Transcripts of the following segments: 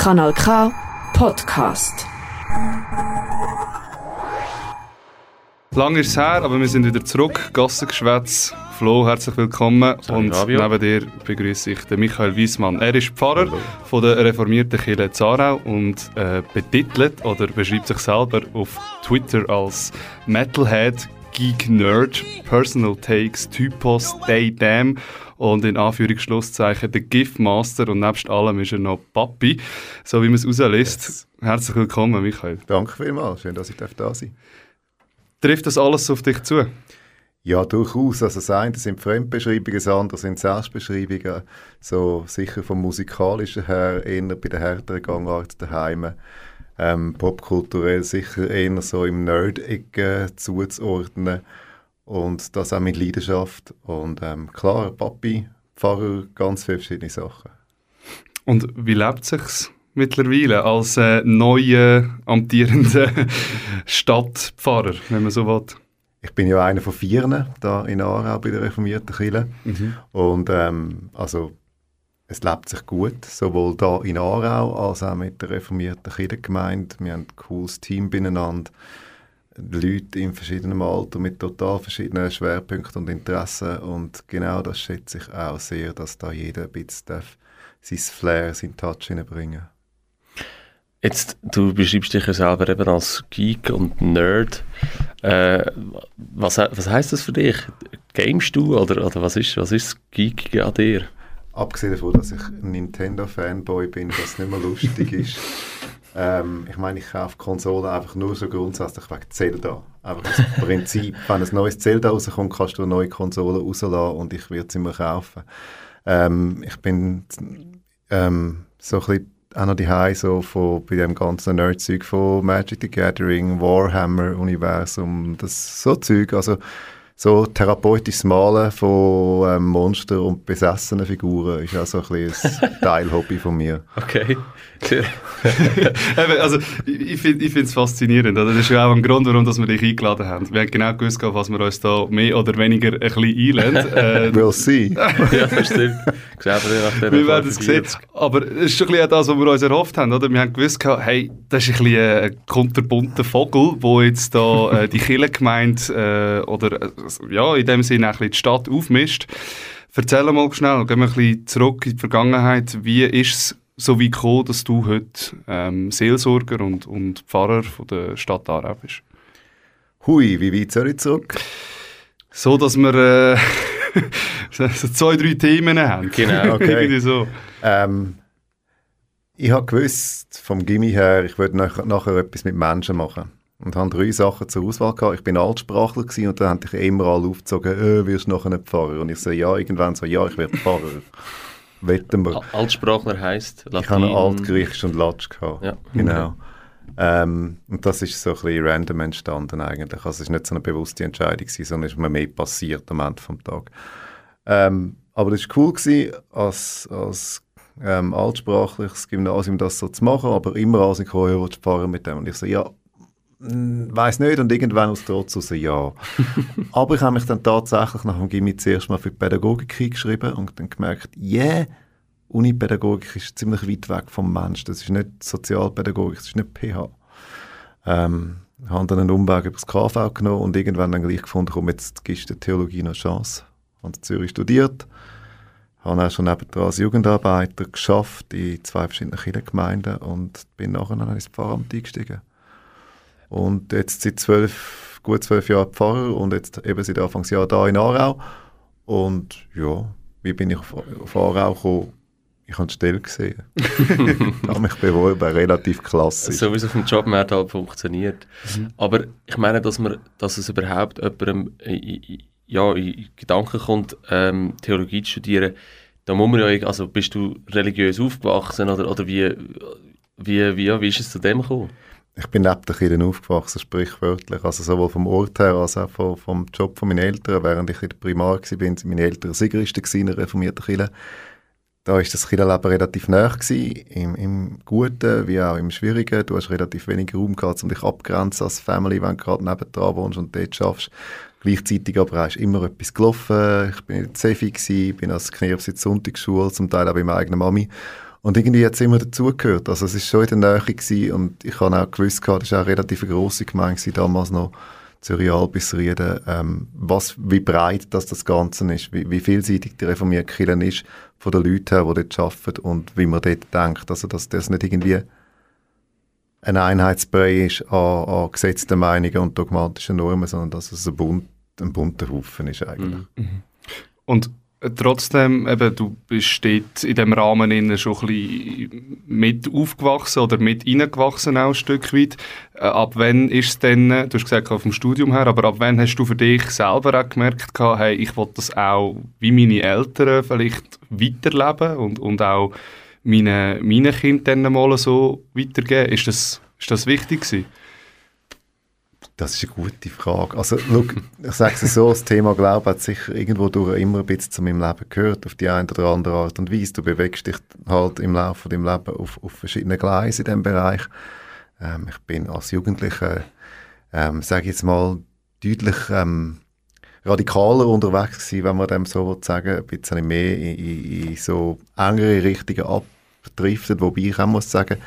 Kanal K Podcast. Lang ist es her, aber wir sind wieder zurück. Gassengeschwätz. Flo, herzlich willkommen. Und Fabio. neben dir begrüße ich den Michael Wiesmann. Er ist Pfarrer von der reformierten Kirche Zarau und äh, betitelt oder beschreibt sich selber auf Twitter als Metalhead, Geek Nerd, Personal Takes, Typos, Day Damn und in Anführungsschlusszeichen der GIF Master und nebst allem ist er noch Papi, so wie man es rauslässt. Herzlich willkommen, Michael. Danke vielmals, schön, dass ich da sein darf. Trifft das alles auf dich zu? Ja, durchaus. Also das eine sind Fremdbeschreibungen, das andere sind Selbstbeschreibungen. So sicher vom musikalischen her eher bei der härteren Gangart daheim. Ähm, popkulturell sicher eher so im Nerd-Ecke zuzuordnen. Und das auch mit Leidenschaft. Und ähm, klar, Papi, Pfarrer, ganz viele verschiedene Sachen. Und wie lebt sich's mittlerweile als äh, neuer amtierender Stadtpfarrer, wenn man so will? Ich bin ja einer von vieren da in Aarau bei der reformierten Kirche. Und ähm, also es lebt sich gut, sowohl da in Aarau als auch mit der reformierten Kirchengemeinde. Wir haben ein cooles Team beieinander. Leute in verschiedenem Alter mit total verschiedenen Schwerpunkten und Interessen. Und genau das schätze ich auch sehr, dass da jeder ein bisschen darf sein Flair, seinen Touch hineinbringen Jetzt, du beschreibst dich ja selber eben als Geek und Nerd. Äh, was, was heisst das für dich? Gamest du oder, oder was ist was ist Geekige an dir? Abgesehen davon, dass ich ein Nintendo-Fanboy bin, was nicht mehr lustig ist. Ähm, ich meine, ich kaufe Konsolen einfach nur so grundsätzlich wegen Zelda. Einfach das Prinzip, wenn ein neues Zelda rauskommt, kannst du eine neue Konsole rauslassen und ich würde sie immer kaufen. Ähm, ich bin ähm, so ein bisschen auch noch die so von, bei dem ganzen Nerd-Zeug von Magic the Gathering, Warhammer-Universum, das so Zeug, also so therapeutisches Malen von ähm, Monster und besessenen Figuren ist auch so ein, ein Teilhobby von mir. Okay. Also, ich, ich finde es faszinierend. Oder? Das ist ja auch ein Grund, warum dass wir dich eingeladen haben. Wir haben genau gewusst, auf was wir uns da mehr oder weniger ein bisschen einlösen. Äh, We'll see. ja, das stimmt. Der wir werden es sehen. Aber es ist schon ein bisschen das, was wir uns erhofft haben. Oder? Wir haben gewusst, hey, das ist ein bisschen ein kunterbunter Vogel, wo jetzt da äh, die Kirchengemeinde äh, oder äh, ja, in dem Sinne auch ein bisschen die Stadt aufmischt. Erzähl mal schnell, gehen wir ein bisschen zurück in die Vergangenheit. Wie ist es so weit gekommen, dass du heute ähm, Seelsorger und, und Pfarrer von der Stadt Aarau bist? Hui, wie weit soll ich zurück? So, dass wir äh, so zwei, drei Themen haben. Genau. Okay. Irgendwie so. Ähm, ich habe gewusst, vom Gimmi her, ich würde nach, nachher etwas mit Menschen machen. Und habe drei Sachen zur Auswahl gehabt. Ich bin Altsprachler gewesen und dann haben dich immer alle aufgezogen, äh, wirst du nachher ein Pfarrer? Und ich so, ja, irgendwann so, ja, ich werde Pfarrer. Wetten wir. Altsprachler heisst Latein. Ich habe Altgriechisch und Latsch gehabt. Ja. Genau. Ähm, und das ist so ein bisschen random entstanden eigentlich. Also es war nicht so eine bewusste Entscheidung, gewesen, sondern es ist mir mehr passiert am Ende des Tages. Ähm, aber es war cool, gewesen, als, als ähm, altsprachliches Gymnasium das so zu machen, aber immer als ich willst du fahren mit dem? Und ich so, ja, weiß nicht und irgendwann aus Trotz raus, ja. aber ich habe mich dann tatsächlich nach dem Gimmi zuerst mal für die Pädagogik eingeschrieben und dann gemerkt, yeah, Unipädagogik ist ziemlich weit weg vom Mensch. Das ist nicht Sozialpädagogik, das ist nicht PH. Ähm, habe dann einen Umweg über das KV genommen und irgendwann dann gleich gefunden, komm, jetzt gibst du der Theologie noch eine Chance. Habe in Zürich studiert, habe auch schon nebendran als Jugendarbeiter geschafft in zwei verschiedenen Kirchengemeinden und bin nachher dann ins Pfarramt eingestiegen. Und jetzt seit zwölf, gut zwölf Jahren Pfarrer und jetzt eben seit Anfangsjahr da in Aarau. Und ja, wie bin ich auf, Aarau gekommen? Ich habe die Stelle gesehen. ich habe mich beworben, relativ klassisch. So wie es auf dem Jobmarkt halt funktioniert. Aber ich meine, dass, man, dass es überhaupt jemandem ja, in Gedanken kommt, ähm, Theologie zu studieren, da muss man ja, also bist du religiös aufgewachsen oder, oder wie, wie, wie, ja, wie ist es zu dem gekommen? Ich bin neben der Kirche aufgewachsen, sprichwörtlich. Also sowohl vom Ort her als auch vom, vom Job von meinen Eltern. Während ich in der Primar war, sind meine Eltern Sigeristen gewesen in der reformierten Kirche. Da war das Kirchenleben relativ nah, im, im Guten wie auch im Schwierigen. Du hast relativ wenig Raum gehabt, um dich abgrenzen als Family, wenn du gerade nebendran wohnst und dort schaffst. Gleichzeitig aber ist immer etwas gelaufen. Ich bin in der Zefi, bin als der Sonntagsschule, zum Teil auch bei meiner eigenen Mami. Und irgendwie hat es immer dazugehört. Also es ist schon in der Nähe gewesen und ich habe auch gewusst, das war auch eine relativ grosse Gemeinde damals noch, Zürich bis Rieden, ähm, was, wie breit das, das Ganze ist, wie, wie vielseitig die reformierte Kirche ist von den Leuten her, die dort arbeiten und wie man dort denkt. Also dass das nicht irgendwie ein Einheitsbrei ist an, an gesetzten Meinungen und dogmatischen Normen, sondern dass es ein, bunt, ein bunter Haufen ist eigentlich. Mhm. Und trotzdem, eben, du bist dort in diesem Rahmen schon ein bisschen mit aufgewachsen oder mit reingewachsen auch ein Stück weit. Äh, ab wann ist es denn, du hast gesagt, vom Studium her, aber ab wann hast du für dich selber auch gemerkt, hey, ich will das auch wie meine Eltern vielleicht weiterleben und, und auch meinen meine Kindern mal so weitergeben? Ist das, ist das wichtig gewesen? Das ist eine gute Frage. Also, look, ich sage es so, das Thema Glaube hat sicher irgendwo durch immer ein bisschen zu meinem Leben gehört, auf die eine oder andere Art und Weise. Du bewegst dich halt im Laufe deines Lebens auf, auf verschiedenen Gleisen in diesem Bereich. Ähm, ich bin als Jugendlicher, ähm, sage ich jetzt mal, deutlich ähm, radikaler unterwegs gewesen, wenn man dem so sagen ein bisschen mehr in, in, in so engere Richtungen abdriftet, wobei ich auch muss sagen,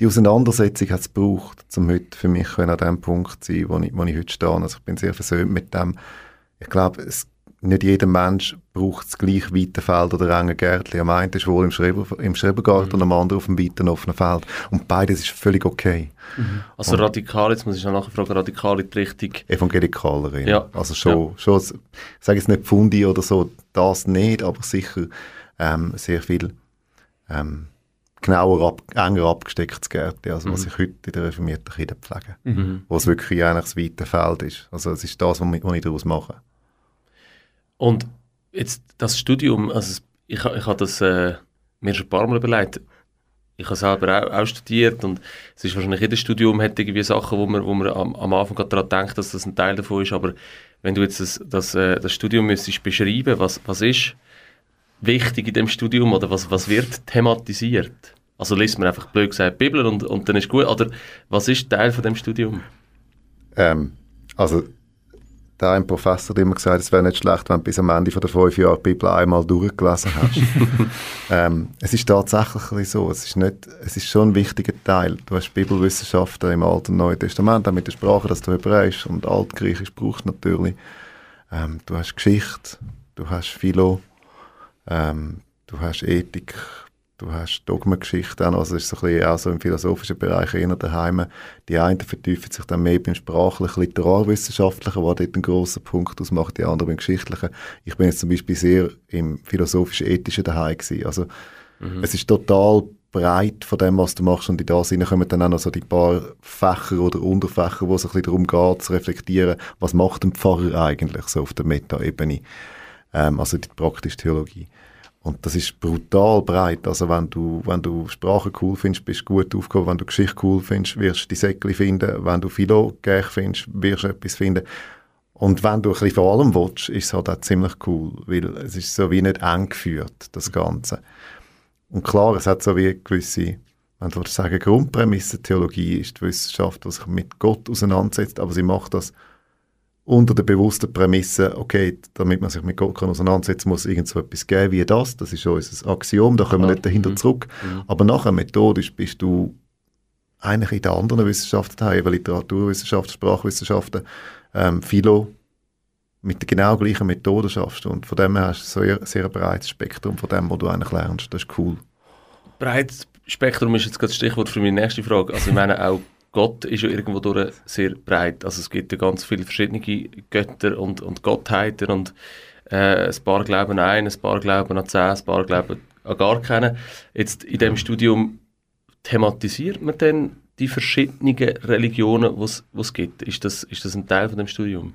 die Auseinandersetzung hat es gebraucht, um heute für mich an dem Punkt zu sein, wo ich, wo ich heute stehe. Also ich bin sehr versöhnt mit dem. Ich glaube, nicht jeder Mensch braucht das gleich weite Feld oder enge Gärtchen. Am einen ist wohl im, Schreber, im Schrebergarten mhm. und am anderen auf dem weiten offenen Feld. Und beides ist völlig okay. Mhm. Also und radikal, jetzt muss ich nachher fragen, radikal in die Richtung... Evangelikalerin. Ja. Also schon, ja. schon ich sage jetzt nicht Pfundi oder so, das nicht, aber sicher ähm, sehr viel... Ähm, genauer, ab, enger abgestecktes Gärtchen, also mhm. was ich heute in der reformierten Kirche pflege. Mhm. Wo es wirklich eigentlich das weite Feld ist. Also es ist das, was ich, daraus mache. Und jetzt das Studium, also ich, ich habe das äh, mir schon ein paar Mal überlegt, ich habe selber auch, auch, studiert und es ist wahrscheinlich jedes Studium hat irgendwie Sachen, wo man, wo man am, am Anfang daran denkt, dass das ein Teil davon ist, aber wenn du jetzt das, das, äh, das Studium müsstest beschreiben, was, was ist wichtig in dem Studium oder was, was wird thematisiert? Also liest man einfach blöd gesagt Bibel und, und dann ist gut. Oder was ist Teil von dem Studium? Ähm, also da ein Professor hat immer gesagt, es wäre nicht schlecht, wenn du bis am Ende von der fünf Jahre die Bibel einmal durchgelesen hast. ähm, es ist tatsächlich so, es ist, nicht, es ist schon ein wichtiger Teil. Du hast Bibelwissenschaften im Alten und Neuen Testament, auch mit der Sprache, dass du Hebräisch und Altgriechisch brauchst natürlich. Ähm, du hast Geschichte, du hast Philo, ähm, du hast Ethik, du hast Dogmengeschichten, also es ist so ein bisschen auch so im philosophischen Bereich eher daheim. Die einen vertiefen sich dann mehr beim sprachlichen, literarwissenschaftlichen, was dort einen grossen Punkt ausmacht, die anderen beim geschichtlichen. Ich bin jetzt zum Beispiel sehr im philosophisch-ethischen daheim gewesen. Also mhm. es ist total breit von dem, was du machst und in das kommen dann auch noch so die paar Fächer oder Unterfächer, wo es ein bisschen darum geht, zu reflektieren, was macht ein Pfarrer eigentlich so auf der Meta-Ebene, ähm, also die praktische Theologie. Und das ist brutal breit. Also wenn du, wenn du Sprache cool findest, bist du gut aufgehoben. Wenn du Geschichte cool findest, wirst du die Säckchen finden. Wenn du Philo geil findest, wirst du etwas finden. Und wenn du ein bisschen vor allem willst, ist es halt auch ziemlich cool, weil es ist so wie nicht eng geführt, das Ganze. Und klar, es hat so wie gewisse, wenn du sagen, Grundprämisse Theologie ist die Wissenschaft, die sich mit Gott auseinandersetzt, aber sie macht das unter der bewussten Prämisse, okay, damit man sich mit Gott kann auseinandersetzen muss, irgend so etwas geben wie das. Das ist unser Axiom, da kommen wir nicht dahinter mhm. zurück. Mhm. Aber nachher methodisch bist du eigentlich in den anderen Wissenschaften, eben Literaturwissenschaften, Sprachwissenschaften, ähm, Philo, mit der genau gleichen Methode schaffst. Und von dem her hast du ein sehr, sehr breites Spektrum von dem, was du eigentlich lernst. Das ist cool. Breites Spektrum ist jetzt das Stichwort für meine nächste Frage. Also ich meine auch Gott ist ja irgendwo durch sehr breit. Also es gibt ja ganz viele verschiedene Götter und, und Gottheiten und äh, ein paar glauben an einen, ein paar glauben an zehn, ein paar glauben an gar keinen. Jetzt in dem Studium thematisiert man dann die verschiedenen Religionen, die es gibt. Ist das, ist das ein Teil von dem Studium?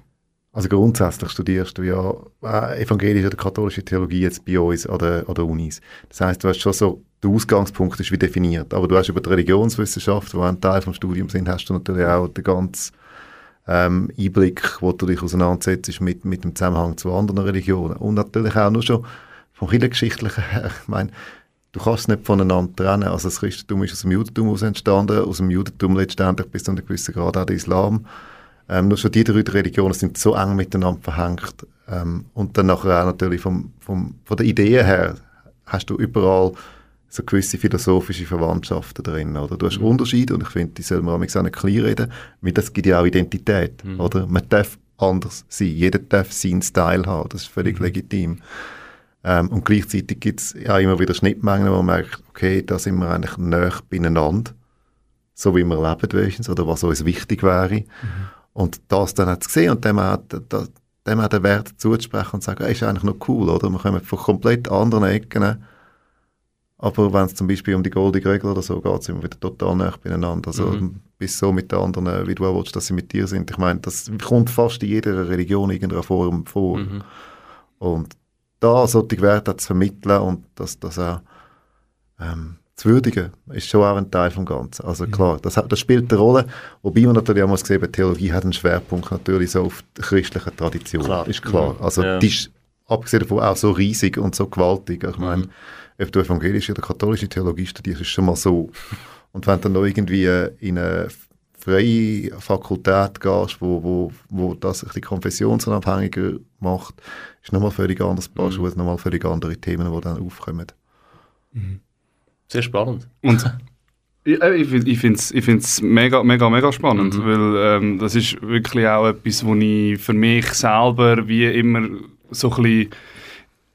Also grundsätzlich studierst du ja äh, evangelische oder katholische Theologie jetzt bei uns an der, an der Unis. Das heißt, du hast schon so, der Ausgangspunkt ist wie definiert, aber du hast über die Religionswissenschaft, die ein Teil vom Studium sind, hast du natürlich auch den ganzen ähm, Einblick, wo du dich auseinandersetzt mit, mit dem Zusammenhang zu anderen Religionen. Und natürlich auch nur schon vom kirchengeschichtlichen her. Ich meine, du kannst es nicht voneinander trennen. Also das Christentum ist aus dem Judentum aus entstanden, aus dem Judentum letztendlich bis zu einem gewissen Grad auch der Islam. Ähm, nur schon die drei Religionen sind so eng miteinander verhängt. Ähm, und dann nachher auch natürlich vom, vom, von der Idee her hast du überall so gewisse philosophische Verwandtschaften drin, oder? Du hast mhm. Unterschiede und ich finde, die soll man auch nicht klein reden, weil das gibt ja auch Identität, mhm. oder? Man darf anders sein, jeder darf seinen Style haben, das ist völlig mhm. legitim. Ähm, und gleichzeitig gibt es ja immer wieder Schnittmengen, wo man merkt, okay, da sind wir eigentlich näher beieinander, so wie wir leben wenigstens, oder was uns wichtig wäre. Mhm. Und das dann zu sehen und dem auch, dem auch den Wert zuzusprechen und zu sagen, hey, ist eigentlich noch cool, oder? Wir kommen von komplett anderen Ecken, aber wenn es zum Beispiel um die Goldige Regel oder so geht, sind wir wieder total nah beieinander. Also mhm. bis so mit den anderen, wie du auch willst, dass sie mit dir sind. Ich meine, das kommt fast in jeder Religion in irgendeiner Form vor. Mhm. Und da solche Werte zu vermitteln und das, das auch ähm, zu würdigen, ist schon auch ein Teil vom Ganzen. Also klar, das, das spielt eine Rolle, wobei man natürlich auch muss sehen, Theologie hat einen Schwerpunkt natürlich so auf die christliche Tradition, klar. ist klar. Mhm. Also ja. die ist abgesehen davon auch so riesig und so gewaltig. Ich meine, mhm. Ob du evangelische oder katholische Theologie studierst, ist schon mal so. Und wenn du dann noch irgendwie in eine freie Fakultät gehst, wo, wo, wo das sich die konfessionsunabhängiger macht, ist nochmal völlig anders Paar mhm. nochmal völlig andere Themen, die dann aufkommen. Mhm. Sehr spannend. Und ich, ich finde es ich find's mega, mega, mega spannend, mhm. weil ähm, das ist wirklich auch etwas, wo ich für mich selber wie immer so ein bisschen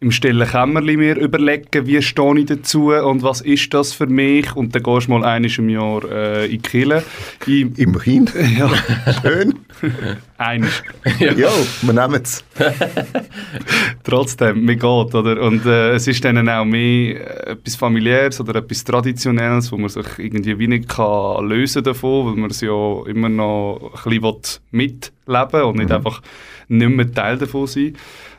im stillen Kämmerlein mir überlegen, wie stehe ich dazu und was ist das für mich und dann gehst du mal einmal im Jahr äh, in die Kirche. Immerhin. Ja. Schön. Einisch. Ja, ja wir nehmen es. Trotzdem, mir geht, oder? Und äh, es ist dann auch mehr äh, etwas Familiäres oder etwas Traditionelles, wo man sich irgendwie wie nicht kann lösen davon, weil man es ja immer noch ein bisschen mitleben will und nicht mhm. einfach nicht mehr Teil davon sein.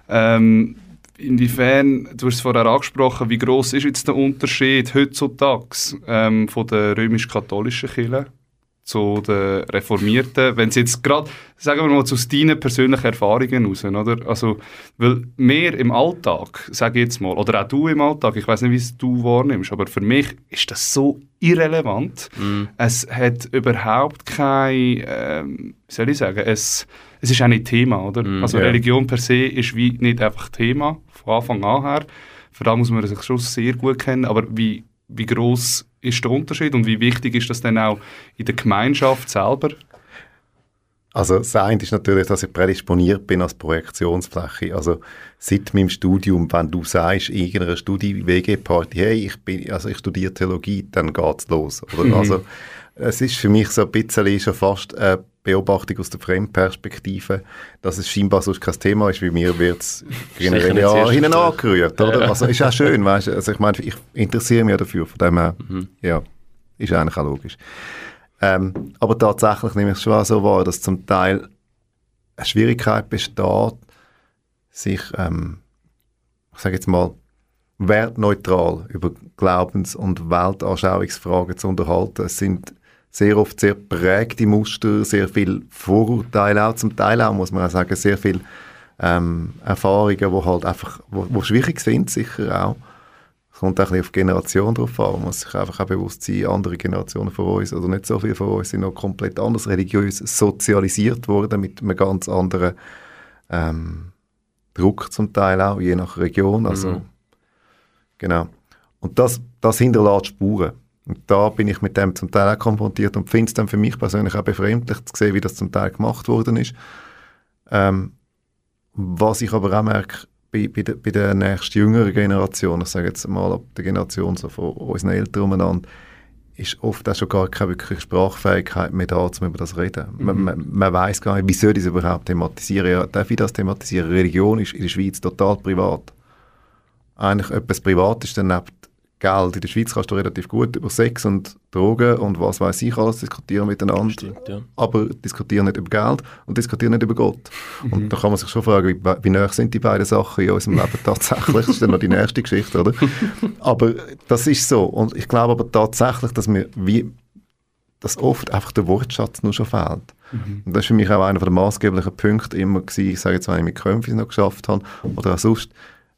Ähm, Inwiefern, du hast es vorher angesprochen, wie groß ist jetzt der Unterschied heutzutage ähm, von der römisch-katholischen Kirche zu den Reformierten, wenn es jetzt gerade, sagen wir mal, zu deinen persönlichen Erfahrungen raus, oder? Also, weil mehr im Alltag, sage ich jetzt mal, oder auch du im Alltag, ich weiß nicht, wie es du wahrnimmst, aber für mich ist das so irrelevant. Mm. Es hat überhaupt kein, ähm, wie soll ich sagen, es, es ist auch nicht Thema, oder? Mm, also yeah. Religion per se ist wie nicht einfach Thema, von Anfang an her. Für da muss man sich schon sehr gut kennen, aber wie, wie groß ist der Unterschied und wie wichtig ist das dann auch in der Gemeinschaft selber? Also das eine ist natürlich, dass ich prädisponiert bin als Projektionsfläche. Also seit meinem Studium, wenn du sagst, in irgendeiner Studie-WG-Party, hey, ich, bin, also ich studiere Theologie, dann geht's los. Oder? Mhm. Also es ist für mich so ein bisschen schon fast eine Beobachtung aus der Fremdperspektive, dass es scheinbar sonst kein Thema ist, wie mir wird es generell ja hinten angerührt, oder? Also ist auch schön, weißt du, also ich meine, ich interessiere mich ja dafür, von dem her, mhm. ja, ist eigentlich auch logisch. Ähm, aber tatsächlich nehme ich es schon so wahr, dass zum Teil eine Schwierigkeit besteht, sich, ähm, ich sage jetzt mal, wertneutral über Glaubens- und Weltanschauungsfragen zu unterhalten. Es sind sehr oft sehr prägte Muster, sehr viel Vorurteile auch, zum Teil auch, muss man auch sagen, sehr viel ähm, Erfahrungen, die halt einfach, wo, wo schwierig sind, sicher auch. Es kommt auch ein bisschen auf die Generation drauf an, man muss sich einfach auch bewusst sein, andere Generationen von uns, oder nicht so viele von uns, sind noch komplett anders religiös sozialisiert worden, mit einem ganz anderen ähm, Druck zum Teil auch, je nach Region, also mhm. genau. Und das, das hinterlässt Spuren. Und da bin ich mit dem zum Teil auch konfrontiert und finde es dann für mich persönlich auch befremdlich zu sehen, wie das zum Teil gemacht worden ist. Ähm, was ich aber auch merke, bei, bei, der, bei der nächsten jüngeren Generation, ich sage jetzt mal ab der Generation so von unseren Eltern umeinander, ist oft auch schon gar keine wirkliche Sprachfähigkeit mehr da, um über das zu reden. Mhm. Man, man, man weiß gar nicht, wie soll ich das überhaupt thematisieren? Ja, darf ich das thematisieren? Religion ist in der Schweiz total privat. Eigentlich etwas Privates daneben Geld. In der Schweiz kannst du relativ gut über Sex und Drogen und was weiß ich alles diskutieren miteinander. Stimmt, ja. Aber diskutieren nicht über Geld und diskutieren nicht über Gott. Mhm. Und da kann man sich schon fragen, wie, wie nah sind die beiden Sachen in unserem Leben tatsächlich? Das ist dann noch die nächste Geschichte, oder? aber das ist so. Und ich glaube aber tatsächlich, dass mir wie dass oft einfach der Wortschatz nur schon fehlt. Mhm. Und das ist für mich auch einer der maßgeblichen Punkte immer gewesen, ich sage jetzt, wenn ich mit Könfis noch geschafft habe oder auch sonst,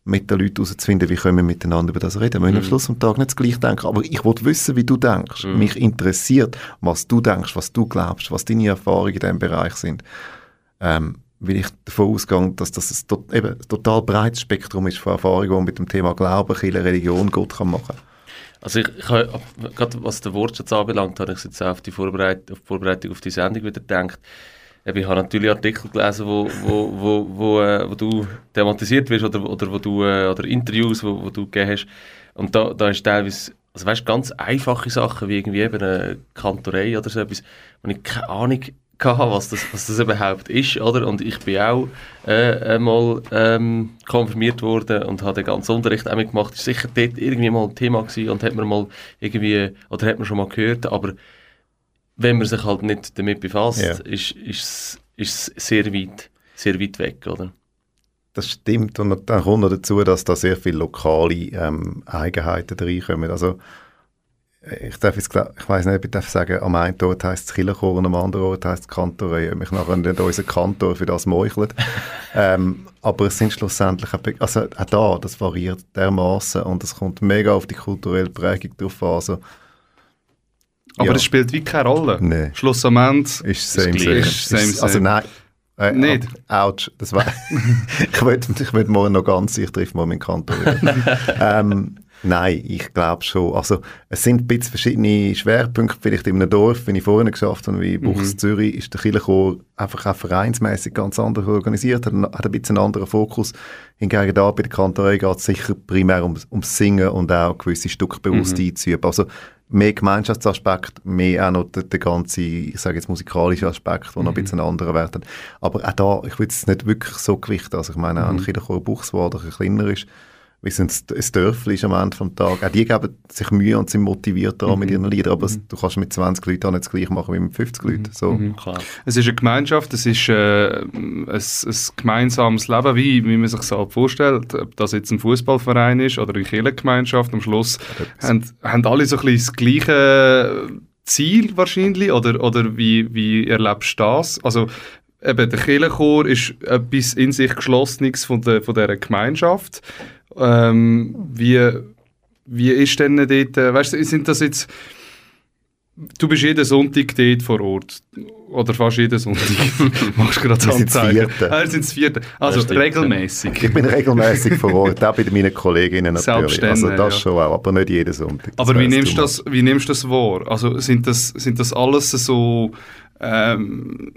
mit den Leuten herauszufinden, wie können wir miteinander über das reden. Wir müssen mhm. am Schluss des Tages nicht das Gleiche denken, aber ich will wissen, wie du denkst. Mhm. Mich interessiert, was du denkst, was du glaubst, was deine Erfahrungen in diesem Bereich sind. Ähm, weil ich davon ausgehe, dass das ein, to eben, ein total breites Spektrum ist von Erfahrungen, die man mit dem Thema Glauben, Kirche, Religion, Gott kann machen Also ich, ich habe, gerade was den Wortschatz anbelangt, habe ich jetzt auch auf die Vorbereitung auf, die Vorbereitung auf die Sendung wieder gedacht. Ich habe natürlich Artikel gelesen, wo, wo, wo, wo, äh, wo du thematisiert wirst oder, oder, wo du, äh, oder Interviews, wo, wo du gegeben hast. Und da, da ist teilweise, also weißt, ganz einfache Sachen, wie irgendwie eben eine Kantorei oder so etwas, wo ich keine Ahnung hatte, was das, was das überhaupt ist, oder? Und ich bin auch äh, einmal ähm, konfirmiert worden und habe den ganzen Unterricht auch mitgemacht. Das war sicher dort irgendwie mal ein Thema gewesen und hat man mal irgendwie, oder hat man schon mal gehört, aber wenn man sich halt nicht damit befasst, Ja. ist, ist, ist es sehr weit, sehr weit weg, oder? Das stimmt. Und dann kommt noch dazu, dass da sehr viele lokale ähm, Eigenheiten reinkommen. Also, äh, ich darf jetzt, ich weiß nicht, ob ich darf sagen, am einen Ort heisst es Killerchor und am anderen Ort heisst es Kantorei. Mich nachher nicht unser Kantor für das meuchelt. ähm, aber es sind schlussendlich, also auch da, das variiert dermaßen und es kommt mega auf die kulturelle Prägung drauf an. Also, Aber Ja. es spielt wie keine Rolle. Nee. Schluss am Ende. Ist same, gleich. same. Same, Ist- Also same. nein. Äh, Nicht? Ouch. Das war ich will, ich will morgen noch ganz, ich treffe morgen meinen Kantor ähm, nein, ich glaube schon. Also es sind ein bisschen verschiedene Schwerpunkte. Vielleicht in einem Dorf, wenn ich vorhin geschafft habe, wie Buchs Zürich, ist der Kirchenchor einfach auch vereinsmäßig ganz anders organisiert, hat, hat ein bisschen einen anderen Fokus. Hingegen da bei der Kantorei geht es sicher primär ums, ums Singen und auch gewisse Stücke bewusst einzuüben. Also mehr Gemeinschaftsaspekt, mehr auch noch der, der ganze, ich sage jetzt musikalische Aspekt, der noch ein bisschen einen anderen Wert hat. Aber auch da, ich würde es nicht wirklich so gewichten. Also ich meine, auch ein Kinderchor Buchs, der ein bisschen kleiner ist, wie es ein, Dörfli am Ende des Tages. Auch die geben sich Mühe und sind motiviert daran mit ihren Liedern, aber es, du kannst mit 20 Leuten auch nicht das gleiche machen wie mit 50 Leuten. So. Klar. Es ist eine Gemeinschaft, es ist äh, ein, ein gemeinsames Leben, wie, wie man sich so halt vorstellt. Ob das jetzt ein Fußballverein ist oder eine Kirchengemeinschaft, am Schluss haben, haben alle so ein bisschen das gleiche Ziel wahrscheinlich, oder, oder wie, wie erlebst du das? Also eben, der Kirchenchor ist etwas in sich Geschlossenes von, der, von dieser Gemeinschaft. Ähm, wie, wie ist denn dort, äh, weißt du, sind das jetzt Du bist jeden Sonntag dort vor Ort. Oder fast jeden Sonntag. Machst du gerade das Anzeigen. Vierte. Ah, wir sind das vierte. Also stimmt, regelmäßig. Ich bin regelmäßig vor Ort, auch bei meinen Kolleginnen natürlich. Also das ja. schon auch, aber nicht jeden Sonntag. Das Aber wie nimmst, du du das, wie nimmst du das wahr? Also sind das, sind das alles so, ähm,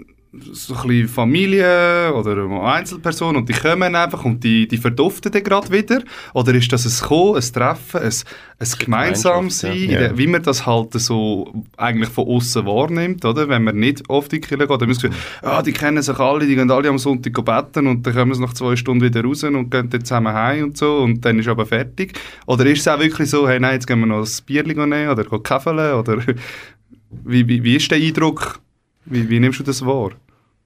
so ein bisschen Familie oder Einzelpersonen und die kommen einfach und die, die verduften dann gerade wieder? Oder ist das ein Kommen, ein Treffen, ein, ein gemeinsam Gemeinschaft, ja. sein, in Ja. der- wie man das halt so eigentlich von außen wahrnimmt, oder? Wenn man nicht oft in die Kirche geht, dann muss man sagen, ah, die kennen sich alle, die gehen alle am Sonntag beten und dann kommen sie nach zwei Stunden wieder raus und gehen dann zusammen heim und so und dann ist aber fertig. Oder ist es auch wirklich so, hey, nein, jetzt gehen wir noch ein Bierchen nehmen oder gehen käfeln oder wie, wie, wie ist der Eindruck? Wie, wie nimmst du das wahr?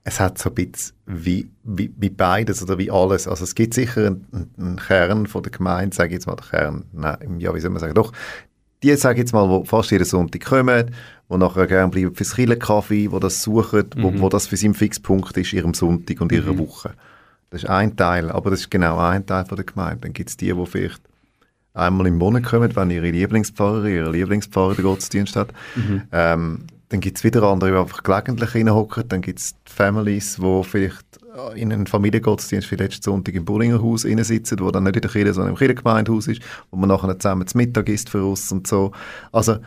Es hat so ein bisschen wie, wie, wie beides oder wie alles. Also es gibt sicher einen, einen Kern von der Gemeinde, sage ich jetzt mal der Kern, nein, ja, wie soll man sagen, doch, die, sage ich jetzt mal, wo fast jeden Sonntag kommen, wo nachher gerne bleiben fürs Kaffee, wo das suchen, wo, wo das für sie ein Fixpunkt ist, ihrem Sonntag und ihrer Woche. Das ist ein Teil, aber das ist genau ein Teil von der Gemeinde. Dann gibt es die, die vielleicht einmal im Monat kommen, wenn ihre Lieblingspfarrer, ihre Lieblingspfarrer den Gottesdienst hat. Ähm, dann gibt es wieder andere, die einfach gelegentlich reinhocken. Dann gibt es Families, die vielleicht in einen Familiengottesdienst wie letzten Sonntag im Bullingerhaus sitzen, wo dann nicht in der Kirche, sondern im Kirchengemeindehaus ist, wo man nachher zusammen zu Mittag isst für uns und so. Also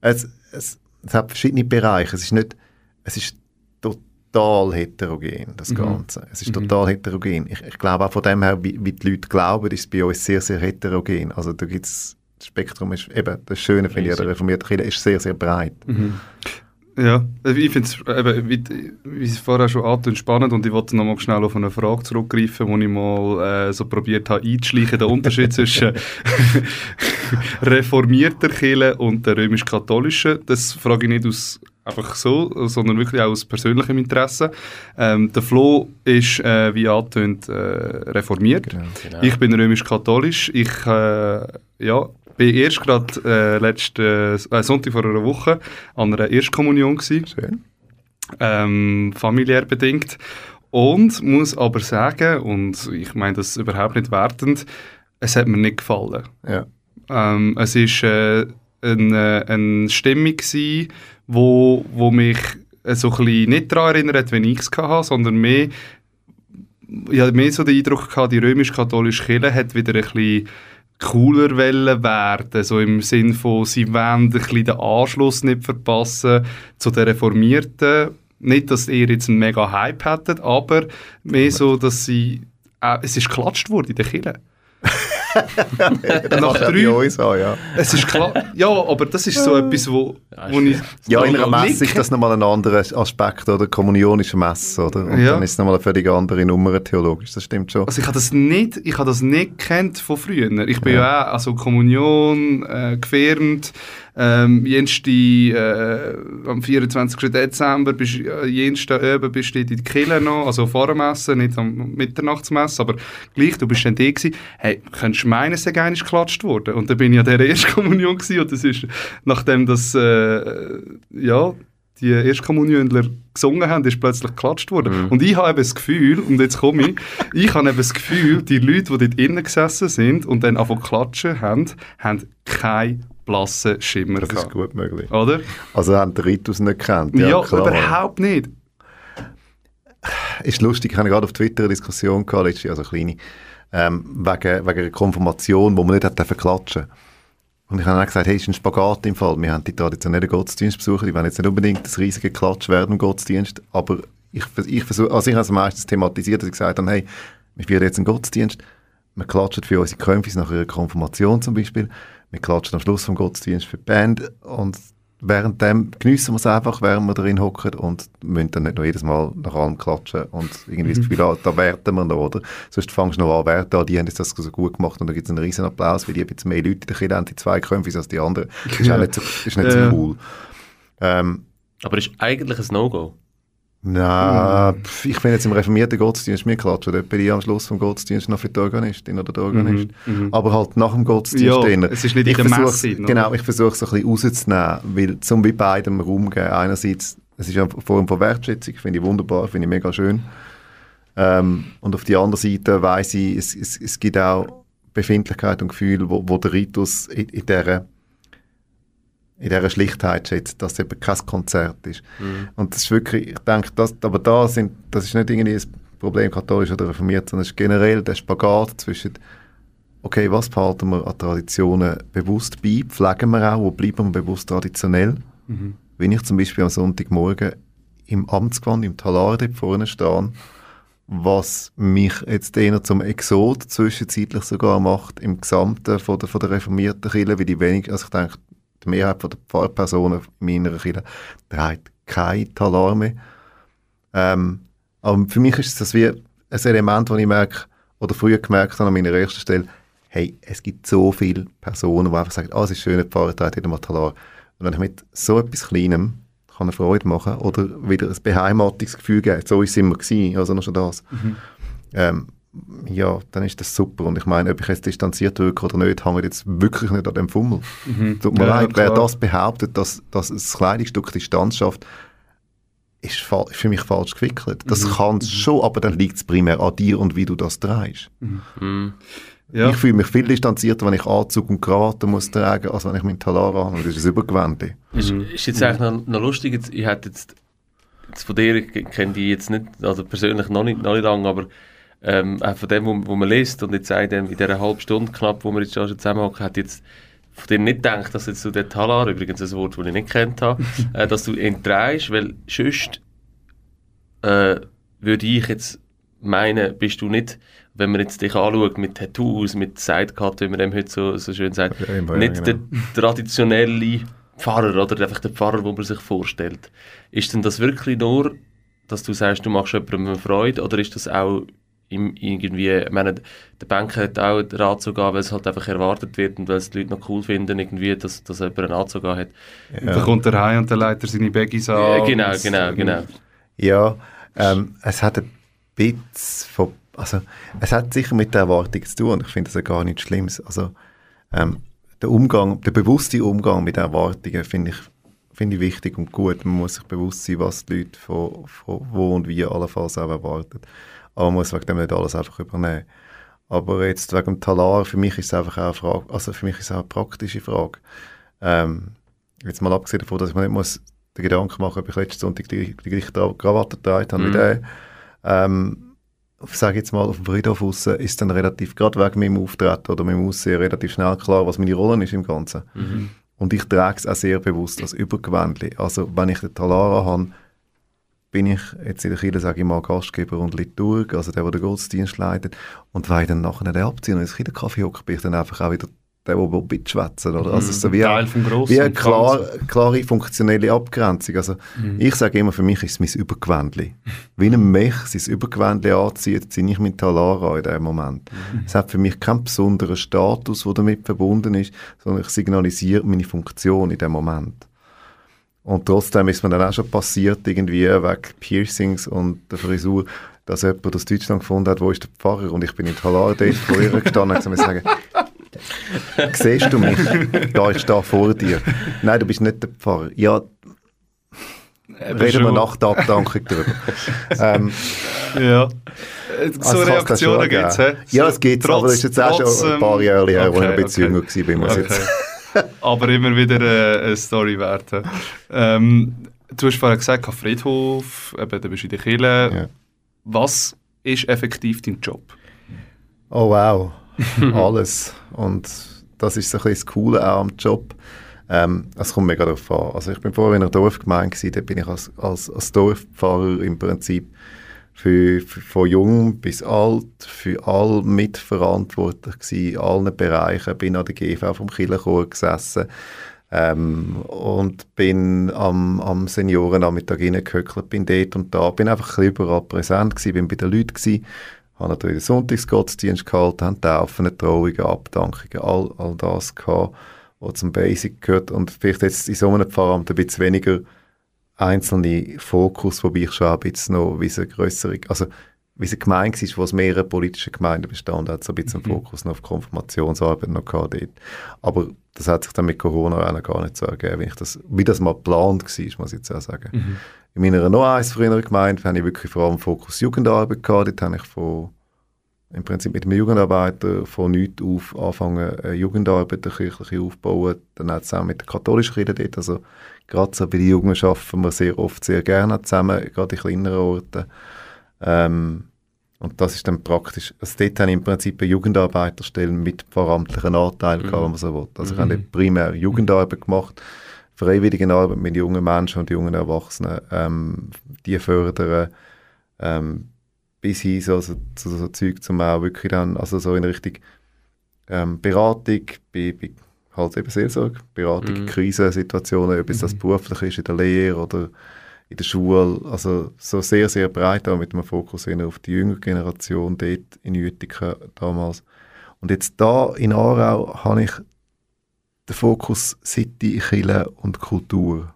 es, es, es hat verschiedene Bereiche. Es ist nicht, es ist total heterogen, das Ganze. Es ist total heterogen. Ich, ich glaube auch von dem her, wie, wie die Leute glauben, ist es bei uns sehr, sehr heterogen. Also da gibt's das Spektrum ist eben, das Schöne finde ich, an der reformierten Kirche ist sehr, sehr breit. Ja, ich finde es, wie, wie es vorher schon angetönt, spannend und ich wollte noch mal schnell auf eine Frage zurückgreifen, wo ich mal äh, so probiert habe einzuschleichen, der Unterschied zwischen reformierter Kirche und der römisch-katholischen. Das frage ich nicht aus einfach so, sondern wirklich auch aus persönlichem Interesse. Ähm, der Flo ist, äh, wie angetönt, äh, reformiert. Genau. Genau. Ich bin römisch-katholisch. Ich äh, ja, bin erst gerade äh, letzten äh, Sonntag vor einer Woche an einer Erstkommunion gewesen, Schön. ähm, familiär bedingt. Und muss aber sagen, und ich meine das überhaupt nicht wertend, es hat mir nicht gefallen. Ja. Ähm, es war äh, eine, eine Stimmung, gewesen, wo, wo mich äh, so ein bisschen nicht daran erinnert, wenn ich es hatte, sondern mehr, ich hatte mehr so den Eindruck, gehabt, die römisch-katholische Kirche hat wieder ein bisschen cooler werden, so im Sinn von, sie wollen den Anschluss nicht verpassen zu den Reformierten. Nicht, dass ihr jetzt einen mega Hype hättet, aber mehr so, dass sie, äh, es ist geklatscht worden in der Kirche. Nach Ja, drei, uns auch, ja. es ist klar, ja, aber das ist so etwas, wo, wo ich... Ja, in einer Messe ist das nochmal ein anderer Aspekt, oder? Kommunion ist eine Messe, oder? Und Ja. dann ist es nochmal eine völlig andere Nummer theologisch, das stimmt schon. Also ich habe das nicht, ich habe das nicht kennt von früher. Ich bin ja, auch, also Kommunion, äh, gefirmt, ähm, jenste, äh, am 24. Dezember bist äh, jenste Öben bist du in die Kille noch, also vor der Messe, nicht am Mitternachtsmesse, aber gleich, du bist dann da gewesen. Hey, könntest du meinen, sei einmal geklatscht worden? Und dann bin ich an der ersten Kommunion gewesen und das ist, nachdem das, äh, ja, die Erstkommunionler gesungen haben, ist plötzlich geklatscht worden. Und ich habe eben das Gefühl, und jetzt komme ich, ich habe eben das Gefühl, die Leute, die dort innen gesessen sind und dann zu klatschen haben, haben keinen blassen Schimmer Das ist gut möglich. Oder? Also haben den Ritus nicht gekannt. Ja, Ja, klar. überhaupt nicht. Ist lustig, ich hatte gerade auf Twitter eine Diskussion gehabt, letztes Jahr, also eine kleine, ähm, wegen, wegen einer Konfirmation, wo man nicht hat klatschen Und ich habe dann gesagt, hey, ist ein Spagat im Fall. Wir haben die traditionellen Gottesdienstbesucher, die wollen jetzt nicht unbedingt das riesige Klatsch werden im Gottesdienst, aber ich, ich versuche, also ich habe es meistens thematisiert, dass ich gesagt habe, hey, wir feiern jetzt einen Gottesdienst, wir klatschen für unsere Konfis nach ihrer Konfirmation zum Beispiel, wir klatschen am Schluss vom Gottesdienst für die Band und währenddem geniessen wir es einfach, während wir drin hocken und müssen dann nicht noch jedes Mal nach allem klatschen und irgendwie das Gefühl haben, da werten wir noch, oder? Sonst fängst du noch an werten, ah, die haben jetzt das so gut gemacht und dann gibt es einen riesen Applaus, weil die ein bisschen mehr Leute in der Kirche haben, die zwei Konfis als die anderen. Das ist auch nicht so, ist nicht Ja. so cool. Ähm, Aber ist eigentlich ein No-Go. Na, pf, ich finde jetzt im reformierten Gottesdienst, wir klatschen bin ich am Schluss vom Gottesdienst noch für die Organistin oder der Organist. Aber halt nach dem Gottesdienst. Ja, es ist nicht in Ich der versuch's- Messe, oder? Genau, ich versuche es ein bisschen rauszunehmen, weil zum wie beidem Raum geben. Einerseits, es ist eine Form von Wertschätzung, finde ich wunderbar, finde ich mega schön. Ähm, und auf die andere Seite weiss ich, es, es, es gibt auch Befindlichkeit und Gefühl, wo, wo der Ritus in, in dieser in dieser Schlichtheit schätzt, dass es eben kein Konzert ist. Und das ist wirklich, ich denke, das, aber da sind, das ist nicht irgendwie ein Problem katholisch oder reformiert, sondern es ist generell der Spagat zwischen okay, was behalten wir an Traditionen bewusst bei, pflegen wir auch, wo bleiben wir bewusst traditionell. Wenn ich zum Beispiel am Sonntagmorgen im Amtsgewand, im Talar dort vorne stehe, was mich jetzt eher zum Exot zwischenzeitlich sogar macht im Gesamten von der, von der reformierten Kirche, weil die wenig, also ich denke, die Mehrheit von der Pfarrpersonen in meiner Kirche trägt kein Talar mehr. Ähm, aber für mich ist das wie ein Element, wo ich merke, oder früher gemerkt habe an meiner ersten Stelle, hey, es gibt so viele Personen, die einfach sagen, ah, es ist schön, der Pfarrer trägt wieder mal Talar. Und wenn ich mit so etwas Kleinem kann eine Freude machen oder wieder ein Beheimatungsgefühl geben, so ist es immer gewesen, also noch schon das. Ähm, ja, dann ist das super. Und ich meine, ob ich jetzt distanziert wirke oder nicht, hängt jetzt wirklich nicht an dem Fummel. Tut mir Ja, leid, wer das behauptet, dass, dass ein Kleidungsstück Distanz schafft, ist, für mich falsch gewickelt. Das Mhm. kann es schon, aber dann liegt es primär an dir und wie du das trägst. Mhm. Ja. Ich fühle mich viel distanzierter, wenn ich Anzug und Krawatte muss tragen, als wenn ich meinen Talar habe. Das ist ein Übergewände. Ist, ist jetzt eigentlich noch, noch lustig, ich hätte jetzt, jetzt von dir, ich kenne die jetzt nicht, also persönlich noch nicht, noch nicht lange, aber ähm, auch von dem, wo, wo man liest und jetzt in, dem, in dieser halben Stunde knapp, wo wir jetzt schon zusammenhocken, ich jetzt von dir nicht gedacht, dass jetzt so der Talar, übrigens ein Wort, das ich nicht kennt habe, äh, dass du ihn trägst, weil sonst äh, würde ich jetzt meinen, bist du nicht, wenn man jetzt dich anschaut mit Tattoos, mit Sidecut, wie man dem heute so, so schön sagt, ja, nicht genau. der traditionelle Pfarrer oder einfach der Pfarrer, den man sich vorstellt. Ist denn das wirklich nur, dass du sagst, du machst jemandem Freude oder ist das auch irgendwie, ich meine, der Banker hat auch den Anzug an, weil es halt einfach erwartet wird und weil es die Leute noch cool finden, irgendwie, dass, dass jemand einen Anzug an hat. Da kommt er heim und der Leiter seine Baggies an. Äh, genau, und- genau, genau. Ja, ähm, es hat ein bisschen von, also es hat sicher mit der Erwartung zu tun und ich finde das ja gar nichts Schlimmes. Also ähm, der Umgang, der bewusste Umgang mit Erwartungen finde ich, finde ich wichtig und gut. Man muss sich bewusst sein, was die Leute von, von wo und wie allenfalls auch erwarten. Aber man muss wegen dem nicht alles einfach übernehmen. Aber jetzt wegen dem Talar, für mich ist es einfach auch eine Frage, also für mich ist es auch eine praktische Frage. Ähm, jetzt mal abgesehen davon, dass ich mir nicht muss den Gedanken machen, ob ich letzten Sonntag die, die gleiche Krawatte getragen habe wie Mhm. der. Ähm, sage jetzt mal, auf dem Friedhof raus, ist dann relativ, gerade wegen meinem Auftreten oder meinem Aussehen, relativ schnell klar, was meine Rolle ist im Ganzen. Mhm. Und ich trage es auch sehr bewusst als Übergewändli. Also, wenn ich den Talara habe, bin ich jetzt in der Kirche, sage ich mal, Gastgeber und Liturg, also der, der den Gottesdienst leitet. Und weil ich dann nachher den abziehe und ins Kinderkaffee hocke, bin ich dann einfach auch wieder der, der mitschwätzen oder? Also, so wie, Teil vom Grossen wie eine klar, klare funktionelle Abgrenzung. Also, ich sage immer, für mich ist es mein Übergewändli. Wie ein Mech sein Übergewändli anzieht, ziehe ich mein Talar an in dem Moment. Es hat für mich keinen besonderen Status, der damit verbunden ist, sondern ich signalisiere meine Funktion in dem Moment. Und trotzdem ist mir dann auch schon passiert, irgendwie wegen Piercings und der Frisur, dass jemand aus Deutschland gefunden hat, wo ist der Pfarrer? Und ich bin in Talar dort vor ihr gestanden und gesagt, sagen, siehst du mich? Da, ich stehe vor dir. Nein, du bist nicht der Pfarrer. Ja, reden wir nach der Abdankung darüber. ähm, Ja. Äh, also So schon Reaktionen gibt es. Ja, es gibt es, aber das ist jetzt auch schon ein paar Jahre her, als ich ein bisschen jünger war. Okay. Aber immer wieder äh, eine Story wert. Ähm, du hast vorher gesagt, auf Friedhof, eben, du bist in der Kirche. Ja. Was ist effektiv dein Job? Oh wow, alles. Und das ist so ein bisschen das Coole auch am Job. Ähm, es kommt mega darauf an. Also ich bin vorher in einer Dorfgemeinde, gewesen, da bin ich als, als, als Dorfpfarrer im Prinzip für, für, von jung bis alt, für all mitverantwortlich gewesen, in allen Bereichen. Bin an der GV vom Kirchenchor gesessen ähm, und bin am, am Seniorennachmittag reingehöckelt, bin dort und da, bin einfach überall präsent gewesen, bin bei den Leuten gewesen, habe natürlich den Sonntagsgottesdienst gehalten, haben Taufen, Trauungen, Abdankungen, all, all das gehabt, was zum Basic gehört. Und vielleicht jetzt in so einem Pfarramt ein bisschen weniger einzelne Fokus, wobei ich schon ein bisschen noch wie es eine grössere, also wie es eine Gemeinde war, wo es mehrere politische Gemeinden bestand, hat so ein bisschen einen Fokus noch auf Konfirmationsarbeit noch gehabt dort. Aber das hat sich dann mit Corona auch noch gar nicht so ergeben, wie, ich das, wie das mal geplant war, muss ich jetzt auch sagen. In meiner noch eins früheren Gemeinde habe ich wirklich vor allem Fokus Jugendarbeit gehabt. Dort habe ich von, im Prinzip mit einem Jugendarbeiter von nichts auf angefangen, eine Jugendarbeit, eine kirchliche aufbauen. Dann auch zusammen mit der katholischen Kirche dort. Also gerade so bei den Jungen arbeiten wir sehr oft sehr gerne zusammen, gerade in kleineren Orten. Ähm, und das ist dann praktisch, also dort habe ich im Prinzip eine Jugendarbeiterstelle mit pfarramtlichen Anteilen gehabt, wenn man so will. Also ich habe nicht primär Jugendarbeit gemacht, Freiwilligenarbeit mit jungen Menschen und jungen Erwachsenen, ähm, die fördern, ähm, bis hin so, so, so, so Zeug zum auch wirklich dann, also so in Richtung ähm, Beratung, bei, bei halt eben Seelsorge, Beratung in Krisensituationen, ob es das beruflich ist, in der Lehre oder in der Schule, also so sehr, sehr breit, auch mit einem Fokus eher auf die jüngere Generation, dort in Utica damals. Und jetzt da in Aarau habe ich den Fokus City, Kirche und Kultur.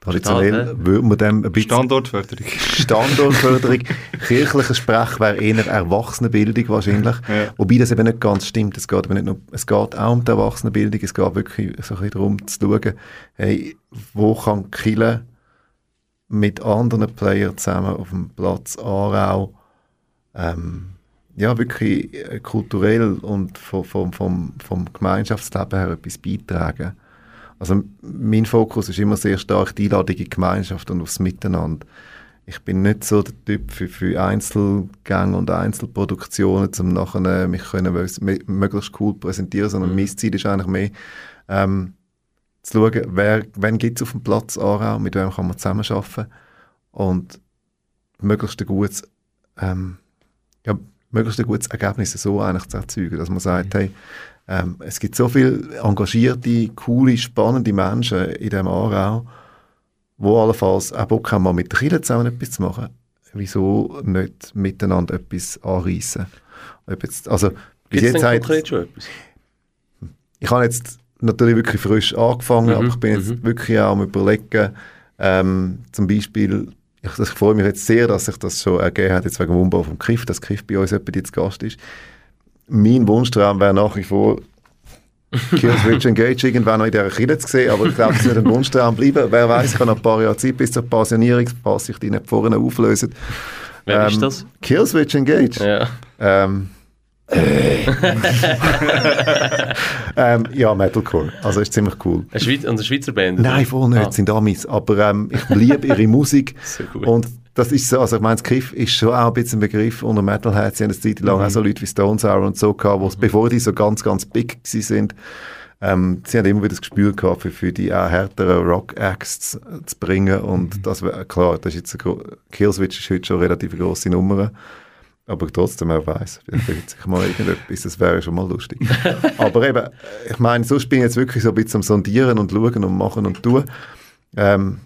Traditionell Stark, würde man dem ein bisschen Standortförderung. Standortförderung, kirchlicher Sprech wäre eher Erwachsenenbildung wahrscheinlich. Ja. Wobei das eben nicht ganz stimmt. Es geht, aber nicht nur, es geht auch um die Erwachsenenbildung, es geht wirklich so ein bisschen darum zu schauen, hey, wo kann Kirche mit anderen Playern zusammen auf dem Platz Aarau ähm, ja, wirklich äh, kulturell und vom, vom, vom, vom Gemeinschaftsleben her etwas beitragen. Also mein Fokus ist immer sehr stark die Einladung in die Gemeinschaft und aufs Miteinander. Ich bin nicht so der Typ für, für Einzelgänge und Einzelproduktionen, um nachher mich können, mö- möglichst cool präsentieren, sondern mein Ziel ist eigentlich mehr, ähm, zu schauen, wer, wen gibt es auf dem Platz Aarau, mit wem kann man zusammenarbeiten und möglichst ein gutes, ähm, ja, möglichst ein gutes Ergebnis so eigentlich zu erzeugen, dass man sagt, hey, ähm, es gibt so viele engagierte, coole, spannende Menschen in diesem Aarau, wo allenfalls auch Bock haben, mal mit der Kirche zusammen etwas zu machen. Wieso nicht miteinander etwas jetzt, also, bis Gibt es jetzt denn konkret schon etwas? ich habe jetzt natürlich wirklich frisch angefangen, Mhm, aber ich bin jetzt mhm. wirklich auch am überlegen, ähm, zum Beispiel, ich, ich freue mich jetzt sehr, dass sich das schon ergeben hat, jetzt wegen dem Umbau vom Kiff, dass Kiff bei uns jemand jetzt Gast ist. Mein Wunschtraum wäre nach wie vor, Kills Rich Engage irgendwann noch in dieser Kirche zu sehen, aber ich glaube, es wird ein Wunschtraum bleiben. Wer weiß, ich habe noch ein paar Jahre Zeit bis zur Pensionierung, falls sich die nicht vorne auflösen. Wer ist Ähm, das? Killswitch Engage. Ja. Ähm, ähm, ja, Metalcore. Also ist ziemlich cool. Eine Schweiz und eine Schweizer Band? Nein, voll nicht, Ah. sind Amis. Aber ähm, ich liebe ihre Musik. So gut. Und das ist so, also ich meine, das Kiff ist schon auch ein bisschen ein Begriff unter Metalheads. Sie haben eine Zeit lang Mhm. auch so Leute wie Stone Sour und so gehabt, wo's, bevor die so ganz, ganz big sind, ähm, sie haben immer wieder das Gespür gehabt, für, für die auch härteren Rock-Acts zu, bringen und Mhm. das wär, klar, das ist jetzt ein Killswitch ist heute schon eine relativ grosse Nummer, aber trotzdem, wer weiß, vielleicht ergibt sich mal irgendetwas, das wäre schon mal lustig. aber eben, ich meine, sonst bin ich jetzt wirklich so ein bisschen am Sondieren und Schauen und Machen und Tun. Ähm,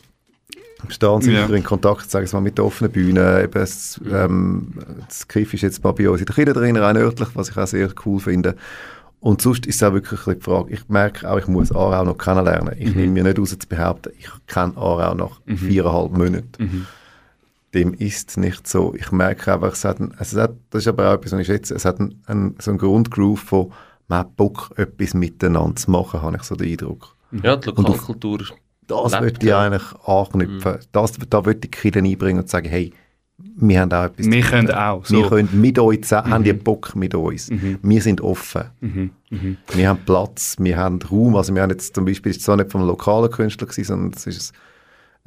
stehen sicher Ja. in Kontakt, sagen wir mal, mit der offenen Bühne. Eben, das, ähm, das Griff ist jetzt mal bei uns in der Kirche drin, rein örtlich, was ich auch sehr cool finde. Und sonst ist es auch wirklich die Frage, ich merke auch, ich muss Aarau noch kennenlernen. Ich nehme mir nicht raus zu behaupten, ich kenne Aarau nach viereinhalb Monaten. Dem ist nicht so. Ich merke einfach, es hat, ein, also es hat das ist aber auch etwas, was ich schätze, es hat ein, ein, so einen Grundgroove von, man hat Bock, etwas miteinander zu machen, habe ich so den Eindruck. Ja, die Lokalkultur. Das lebt, würde ich ja. eigentlich anknüpfen. Das, da würde ich die Kirche einbringen und sagen, hey, wir haben auch etwas Wir zu können auch, Wir so. können mit euch zusammen, haben ihr Bock mit uns. Wir sind offen. Mhm. Mhm. Wir haben Platz, wir haben Raum. Also wir haben jetzt zum Beispiel, es ist zwar nicht vom lokalen Künstler gewesen, sondern es ist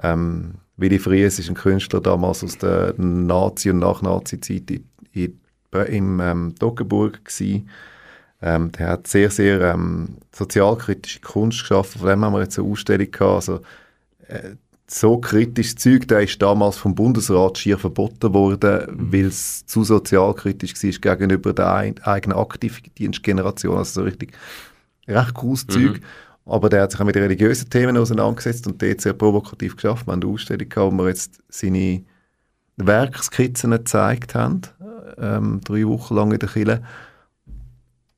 ähm, Willi Fries ist ein Künstler damals aus der Nazi- und Nach-Nazi-Zeit in, in, im ähm, Toggenburg gewesen. Ähm, der hat sehr, sehr ähm, sozialkritische Kunst geschaffen. Von dem haben wir jetzt eine Ausstellung gehabt. Also, äh, so kritisches Zeug, der ist damals vom Bundesrat schier verboten worden, weil es zu sozialkritisch war gegenüber der ein, eigenen Aktivdienstgeneration. Also so richtig recht cooles Zeug. Aber der hat sich auch mit religiösen Themen auseinandergesetzt und dort sehr provokativ geschafft. Wir haben eine Ausstellung gehabt, wo wir jetzt seine Werkskizzen gezeigt haben, ähm, drei Wochen lang in der Kille.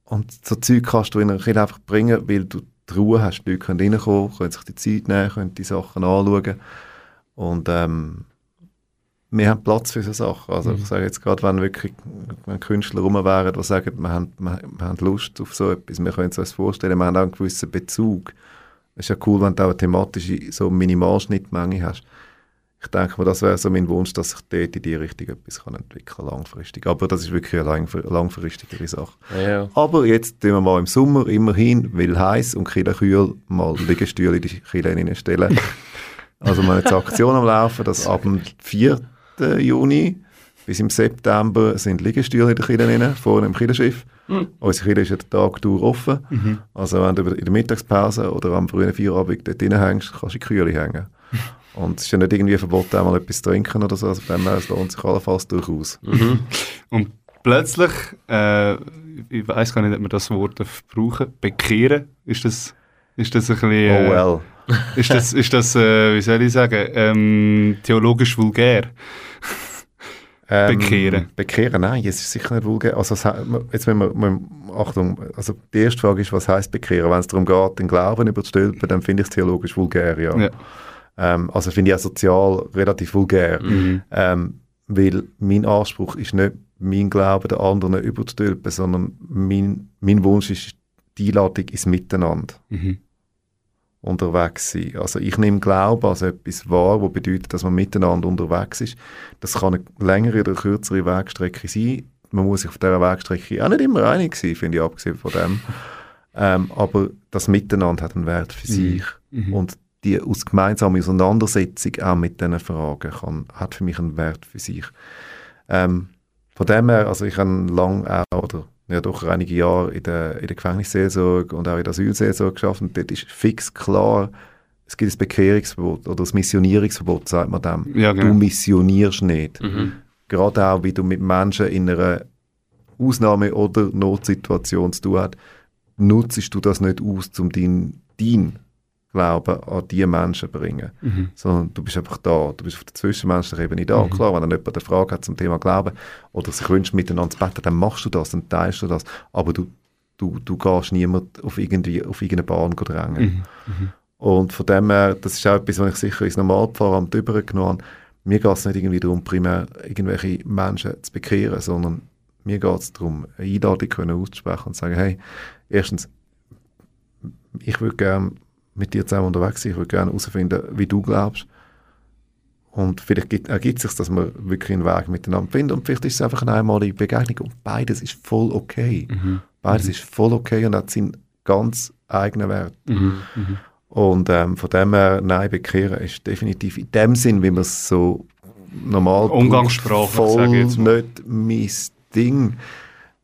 Und so Zeug kannst du in einer Kille einfach bringen, weil du die Ruhe hast. Die Leute können reinkommen, können sich die Zeit nehmen, können die Sachen anschauen. Und ähm, wir haben Platz für so Sachen. Also ich sage jetzt gerade, wenn wirklich wenn Künstler rum wären, die sagen, wir haben, wir, wir haben Lust auf so etwas, wir können uns das vorstellen, wir haben auch einen gewissen Bezug. Es ist ja cool, wenn du auch eine thematische so Minimalschnittmenge hast. Ich denke mir, das wäre so mein Wunsch, dass sich dort in die Richtung etwas kann entwickeln langfristig. Aber das ist wirklich eine langfr langfristigere Sache. Ja. Aber jetzt tun wir mal im Sommer immerhin, weil heiß und Kille kühl, mal Liegestühle in die Kille reinstellen. also wir haben jetzt Aktion am Laufen, dass ab dem 4. Juni bis im September sind Liegestühle in der Kille vorne im Killenschiff. Unsere Kille ist ja den Tag durch offen. Also wenn du in der Mittagspause oder am frühen Feierabend dort hängst, kannst du in die Kühle hängen. Und es ist ja nicht irgendwie verboten, einmal etwas zu trinken oder so. Also von dem her, es lohnt sich allenfalls durchaus. Und plötzlich, äh, ich weiß gar nicht, ob man das Wort brauchen bekehren, ist das, ist das ein bisschen... Äh, Oh well. Ist das, ist das äh, wie soll ich sagen, ähm, theologisch vulgär? Ähm, Bekehren. Bekehren, nein, es ist sicher nicht vulgär. Also, jetzt wenn wir, wir, Achtung, also die erste Frage ist, was heißt bekehren? Wenn es darum geht, den Glauben überzustülpen, dann finde ich es theologisch vulgär, ja. Ja. Ähm, also finde ich auch sozial relativ vulgär. Mhm. Ähm, weil mein Anspruch ist nicht, mein Glauben den anderen überzustülpen, sondern mein, mein Wunsch ist die Einladung ins Miteinander Mhm. unterwegs sein. Also ich nehme Glauben als etwas wahr, was bedeutet, dass man miteinander unterwegs ist. Das kann eine längere oder kürzere Wegstrecke sein. Man muss sich auf dieser Wegstrecke auch nicht immer einig sein, finde ich, abgesehen von dem. ähm, aber das Miteinander hat einen Wert für sich. Mhm. Und die aus gemeinsame Auseinandersetzung auch mit diesen Fragen kann, hat für mich einen Wert für sich. Ähm, von dem her, also ich habe lang auch, oder ja doch einige Jahre in der, in der Gefängnisseelsorge und auch in der Asylseelsorge geschafft und dort ist fix klar, es gibt ein Bekehrungsverbot oder das Missionierungsverbot, sagt man dem. Ja, genau. Du missionierst nicht. Mhm. Gerade auch, wie du mit Menschen in einer Ausnahme- oder Notsituation zu tun hast, nutzt du das nicht aus, um deinen dein Glauben an diese Menschen bringen. Mhm. Sondern du bist einfach da, du bist auf der zwischenmenschlichen Ebene da. Mhm. Klar, wenn dann jemand eine Frage hat zum Thema Glauben oder sich wünscht, miteinander zu beten, dann machst du das, dann teilst du das. Aber du, du, du gehst niemand auf, irgendwie, auf irgendeine Bahn drängen. Mhm. Und von dem her, das ist auch etwas, was ich sicher ins Normalpfarramt übergenommen habe. Mir geht es nicht irgendwie darum, primär irgendwelche Menschen zu bekehren, sondern mir geht es darum, eine Einladung können auszusprechen und zu sagen, hey, erstens, ich würde gerne mit dir zusammen unterwegs sein, ich würde gerne herausfinden, wie du glaubst. Und vielleicht gibt, ergibt es sich, dass wir wirklich einen Weg miteinander finden und vielleicht ist es einfach eine einmalige Begegnung und beides ist voll okay. Mhm. Beides ist voll okay und hat seinen ganz eigenen Wert. Mhm. Mhm. Und ähm, von dem her, nein, bekehren ist definitiv in dem Sinn, wie wir es so normal Umgangssprache, voll nicht mein Ding.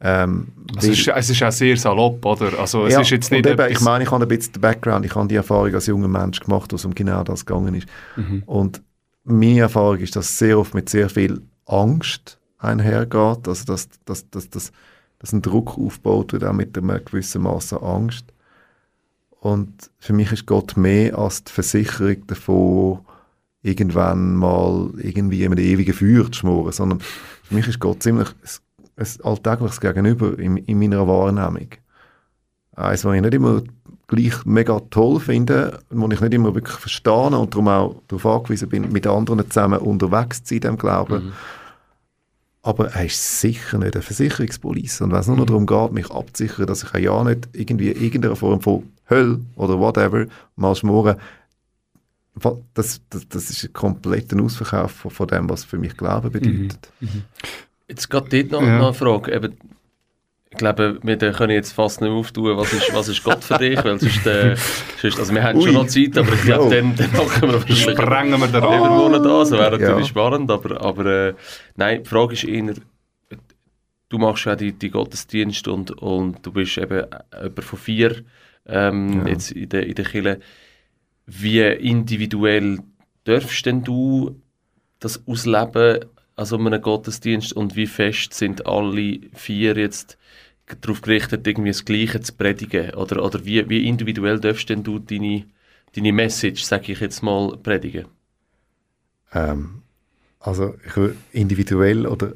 Ähm, Also es, ist, es ist auch sehr salopp, oder? Also es ja, ist jetzt nicht eben, ich meine, ich habe ein bisschen den Background, ich habe die Erfahrung als junger Mensch gemacht, wo es um genau das gegangen ist. Mhm. Und meine Erfahrung ist, dass es sehr oft mit sehr viel Angst einhergeht, also dass, dass, dass, dass, dass ein Druck aufgebaut wird, auch mit einem gewissen Maß an Angst. Und für mich ist Gott mehr als die Versicherung davon, irgendwann mal irgendwie in einem ewigen Feuer zu schmoren, sondern für mich ist Gott ziemlich ein, ein alltägliches Gegenüber in, in meiner Wahrnehmung. Eins, was ich nicht immer gleich mega toll finde, wo ich nicht immer wirklich verstehe und darum auch darauf angewiesen bin, mit anderen zusammen unterwegs zu sein in diesem Glauben. Aber er ist sicher nicht eine Versicherungspolice. Und wenn es nur noch darum geht, mich abzusichern, dass ich ja nicht irgendwie in irgendeiner Form von Hölle oder whatever mal schmoren, das, das, das ist ein kompletter Ausverkauf von, von dem, was für mich Glauben bedeutet. Jetzt geht dort noch, Ja. noch eine Frage. Eben, ich glaube, wir können jetzt fast nicht auftun, was ist, was ist Gott für dich, weil sonst, äh, sonst also wir haben schon Ui. noch Zeit, aber ich glaube, Jo. dann, dann machen wir wahrscheinlich Sprengen wir den. Monat an, das wäre Ja. natürlich spannend, aber, aber äh, nein, die Frage ist eher, du machst ja die, die Gottesdienste und, und du bist eben jemand von vier ähm, Ja. jetzt in der, in der Kirche. Wie individuell darfst denn du das ausleben also einem Gottesdienst und wie fest sind alle vier jetzt darauf gerichtet, irgendwie das Gleiche zu predigen? Oder, oder wie, wie individuell darfst denn du deine, deine Message, sage ich jetzt mal, predigen? Ähm, also ich will individuell oder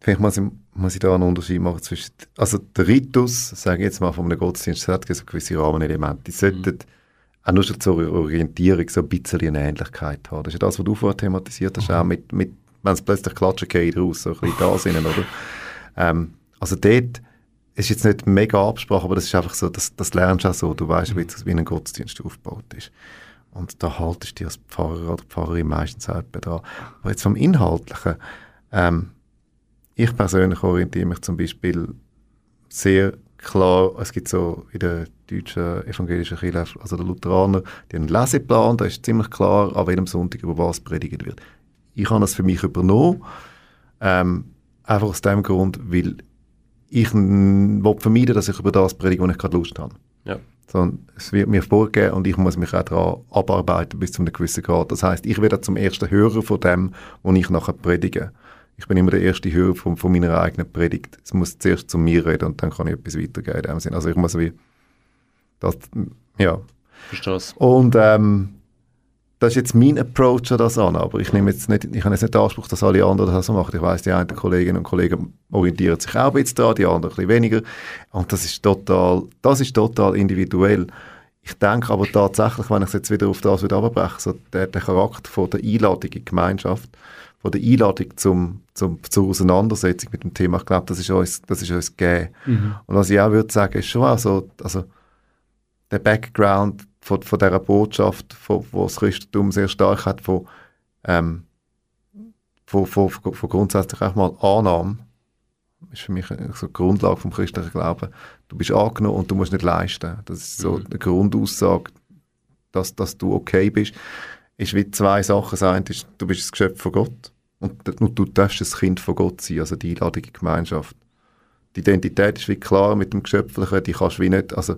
vielleicht muss ich, muss ich da einen Unterschied machen zwischen, also der Ritus, sage ich jetzt mal von einem Gottesdienst, hat gewisse Rahmenelemente, die sollten auch nur schon zur Orientierung so ein bisschen eine Ähnlichkeit haben. Das ist ja das, was du vorher thematisiert hast, auch mit, mit wenn es plötzlich klatschen geht raus, so ein bisschen da sind, oder? Ähm, also dort ist jetzt nicht mega Absprache, aber das ist einfach so, das, das lernst du auch so, du weißt ein bisschen, wie ein Gottesdienst aufgebaut ist. Und da haltest du dich als Pfarrer oder Pfarrerin meistens etwa dran. Aber jetzt vom Inhaltlichen, ähm, ich persönlich orientiere mich zum Beispiel sehr klar, es gibt so in der deutschen evangelischen Kirche, also der Lutheraner, die haben einen Leseplan, da ist ziemlich klar, an welchem Sonntag über was predigt wird. Ich habe das für mich übernommen, ähm, einfach aus dem Grund, weil ich will vermeiden, dass ich über das predige, wo ich gerade Lust habe. Ja. Sondern es wird mir vorgegeben und ich muss mich auch daran abarbeiten bis zu einem gewissen Grad. Das heißt, ich werde zum ersten Hörer von dem, was ich nachher predige. Ich bin immer der erste Hörer von, von meiner eigenen Predigt. Es muss zuerst zu mir reden und dann kann ich etwas weitergeben in dem Sinn. Also ich muss wie das, ja. Verstehst Und ähm, das ist jetzt mein Approach an das an, aber ich nehme jetzt nicht, ich habe jetzt nicht den Anspruch, dass alle anderen das so machen. Ich weiß, die einen Kolleginnen und Kollegen orientieren sich auch ein bisschen daran, die anderen ein bisschen weniger. Und das ist total, das ist total individuell. Ich denke aber tatsächlich, wenn ich es jetzt wieder auf das wieder abbreche, so der, der Charakter von der Einladung in die Gemeinschaft, von der Einladung zum, zum, zur Auseinandersetzung mit dem Thema, ich glaube, das ist uns, das ist uns gegeben. Und was ich auch würde sagen, ist schon auch so, also der Background von, von dieser Botschaft, von, wo das Christentum sehr stark hat, von, ähm, von, von, von, grundsätzlich auch mal Annahme, ist für mich so die Grundlage vom christlichen Glauben. Du bist angenommen und du musst nicht leisten. Das ist so eine Grundaussage, dass, dass du okay bist. Ist wie zwei Sachen. Das eine ist, du bist das Geschöpf von Gott und du, du darfst ein Kind von Gott sein, also die Einladung in die Gemeinschaft. Die Identität ist wie klar mit dem Geschöpflichen, die kannst du wie nicht, also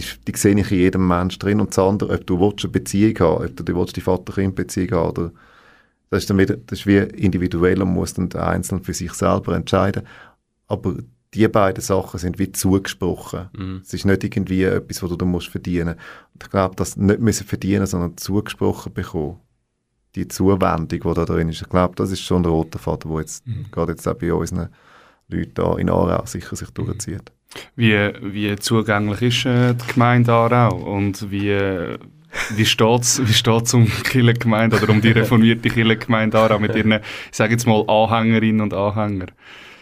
die, die sehe ich in jedem Mensch drin. Und das andere, ob du willst, eine Beziehung haben ob du die, willst, die Vater-Kind-Beziehung haben oder das ist, dann wieder, das ist wie individuell und muss dann der Einzelne für sich selber entscheiden. Aber die beiden Sachen sind wie zugesprochen. Mhm. Es ist nicht irgendwie etwas, was du musst verdienen musst. Ich glaube, das nicht müssen verdienen, sondern zugesprochen bekommen. Die Zuwendung, die da drin ist. Ich glaube, das ist schon ein roter Faden, der jetzt gerade jetzt auch bei unseren Leuten da in Aarau sicher sich durchzieht. Wie, wie zugänglich ist äh, die Gemeinde Aarau und wie, äh, wie steht es wie steht's um die Kirchengemeinde oder um die reformierte Kirchengemeinde Aarau mit ihren, ich sage jetzt mal, Anhängerinnen und Anhängern?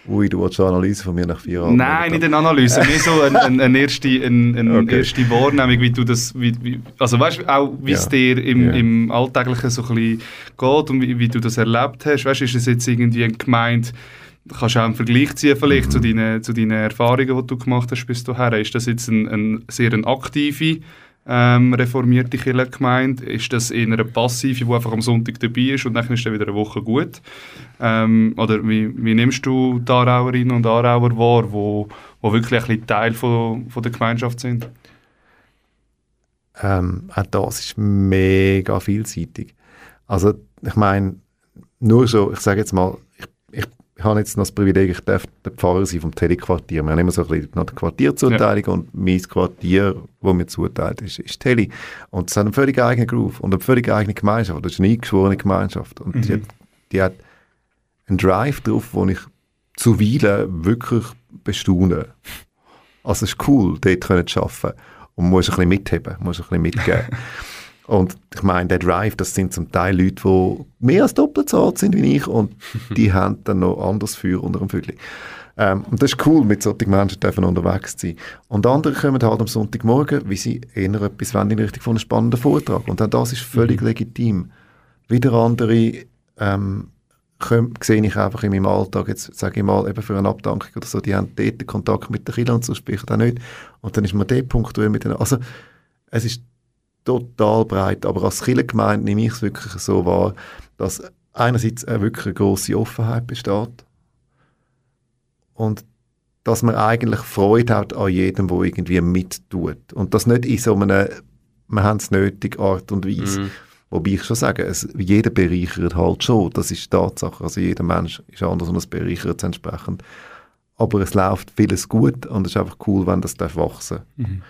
Ui, du willst eine Analyse von mir nach vier Jahren? Nein, nicht eine Analyse, mehr so eine, eine, eine, erste, eine, eine Okay. erste Wahrnehmung, wie du das, wie, wie, also weißt du, auch wie es Ja. dir im, Ja. im Alltäglichen so ein bisschen geht und wie, wie du das erlebt hast, weißt du, ist es jetzt irgendwie eine Gemeinde, kannst du auch einen Vergleich ziehen vielleicht Mhm. zu, deinen, zu deinen Erfahrungen, die du gemacht hast bis dahin, ist das jetzt ein, ein sehr eine aktive ähm, reformierte Kirchengemeinde? Ist das eher eine passive, die einfach am Sonntag dabei ist und dann ist dann wieder eine Woche gut? Ähm, oder wie, wie nimmst du die Aarauerinnen und Aarauer wahr, wo, wo wirklich ein bisschen Teil von, von der Gemeinschaft sind? Ähm, auch das ist mega vielseitig. Also ich meine, nur so, ich sage jetzt mal, ich, ich, ich habe jetzt noch das Privileg, ich darf der Pfarrer sein vom Tele-Quartier. Wir haben immer so ein bisschen noch die Quartierzuteilung ja. und mein Quartier, wo mir zuteilt ist, ist Tele. Und es hat einen völlig eigenen Groove und eine völlig eigene Gemeinschaft. Das ist eine eingeschworene Gemeinschaft. Und mhm. die, hat, die hat einen Drive drauf, wo ich zuweilen wirklich bestaune. Also es ist cool, dort zu arbeiten. Und man muss ein bisschen mitheben, muss ein bisschen mitgeben. Und ich meine, der Drive, das sind zum Teil Leute, die mehr als doppelt so alt sind wie ich und die haben dann noch anders Feuer unter dem Vögel. Ähm, und das ist cool, mit solchen Menschen dürfen unterwegs sein. Und andere kommen halt am Sonntagmorgen, wie sie eher etwas wollen in Richtung von einem spannenden Vortrag. Und auch das ist völlig mhm. legitim. Wieder andere ähm, sehe ich einfach in meinem Alltag, jetzt sage ich mal, eben für eine Abdankung oder so, die haben dort Kontakt mit den Kindern und so spricht auch nicht. Und dann ist man dort punktuell mit denen. Also, es ist total breit, aber als Kirchengemeinde nehme ich es wirklich so wahr, dass einerseits eine wirklich eine grosse Offenheit besteht und dass man eigentlich Freude hat an jedem, der irgendwie mittut. Und das nicht in so einer, wir haben es nötig, Art und Weise. Mm. Wobei ich schon sage, es, jeder bereichert halt schon, das ist Tatsache. Also jeder Mensch ist anders und es bereichert entsprechend. Aber es läuft vieles gut und es ist einfach cool, wenn das darf wachsen mhm.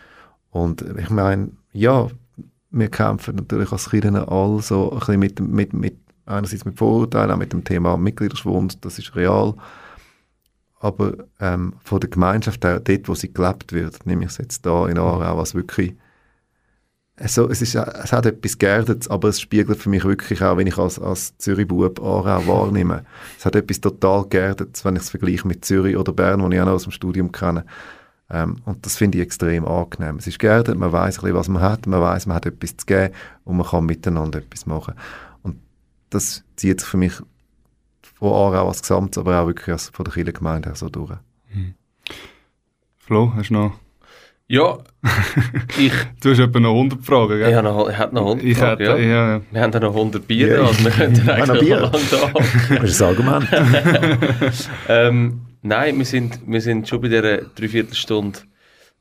Und ich meine, ja, wir kämpfen natürlich als Kirchen alle so ein bisschen mit, mit, mit, einerseits mit Vorurteilen, auch mit dem Thema Mitgliederschwund, das ist real. Aber ähm, von der Gemeinschaft her, dort, wo sie gelebt wird, nehme ich es jetzt da in Aarau, was wirklich also, es, ist, es hat etwas Geerdetes, aber es spiegelt für mich wirklich auch, wenn ich als, als Zürich-Bub Aarau wahrnehme, es hat etwas total Geerdetes, wenn ich es vergleiche mit Zürich oder Bern, wo ich auch noch aus dem Studium kenne. Ähm, und das finde ich extrem angenehm. Es ist geerdet, man weiß ein bisschen, was man hat, man weiß, man hat etwas zu geben und man kann miteinander etwas machen. Und das zieht sich für mich von Aarau als Gesamt, aber auch wirklich als, von der Kirchengemeinde her so durch. Hm. Flo, hast du noch ja, ich... Du hast etwa noch 100 Fragen, gell? Ich, noch, ich noch 100 ich Fragen, hätte, ja. ja. Wir haben da noch 100 Bier, ja. also wir könnten eigentlich noch lange da. Das ist ein Argument. ähm, nein, wir sind, wir sind schon bei dieser Dreiviertelstunde